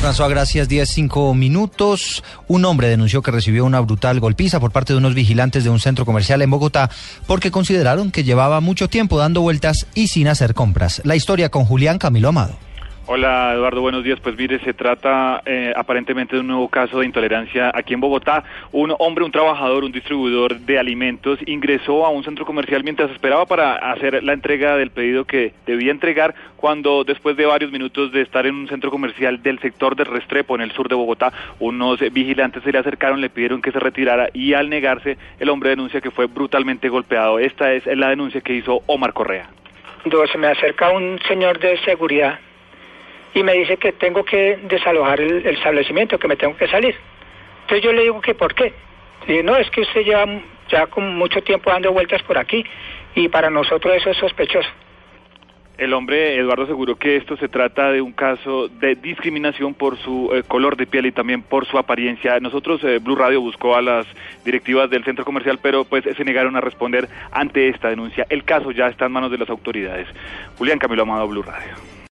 François, gracias. 10, 5 minutos. Un hombre denunció que recibió una brutal golpiza por parte de unos vigilantes de un centro comercial en Bogotá porque consideraron que llevaba mucho tiempo dando vueltas y sin hacer compras. La historia con Julián Camilo Amado. Hola Eduardo, buenos días. Pues mire, se trata eh, aparentemente de un nuevo caso de intolerancia aquí en Bogotá. Un hombre, un trabajador, un distribuidor de alimentos ingresó a un centro comercial mientras esperaba para hacer la entrega del pedido que debía entregar cuando después de varios minutos de estar en un centro comercial del sector de Restrepo en el sur de Bogotá, unos vigilantes se le acercaron, le pidieron que se retirara y al negarse el hombre denuncia que fue brutalmente golpeado. Esta es la denuncia que hizo Omar Correa. se me acerca un señor de seguridad y me dice que tengo que desalojar el, establecimiento, que me tengo que salir. Entonces yo le digo que por qué. Y no, es que usted lleva ya con mucho tiempo dando vueltas por aquí y para nosotros eso es sospechoso. El hombre, Eduardo, aseguró que esto se trata de un caso de discriminación por su eh, color de piel y también por su apariencia. Nosotros, eh, Blue Radio, buscó a las directivas del centro comercial, pero pues se negaron a responder ante esta denuncia. El caso ya está en manos de las autoridades. Julián Camilo Amado, Blue Radio.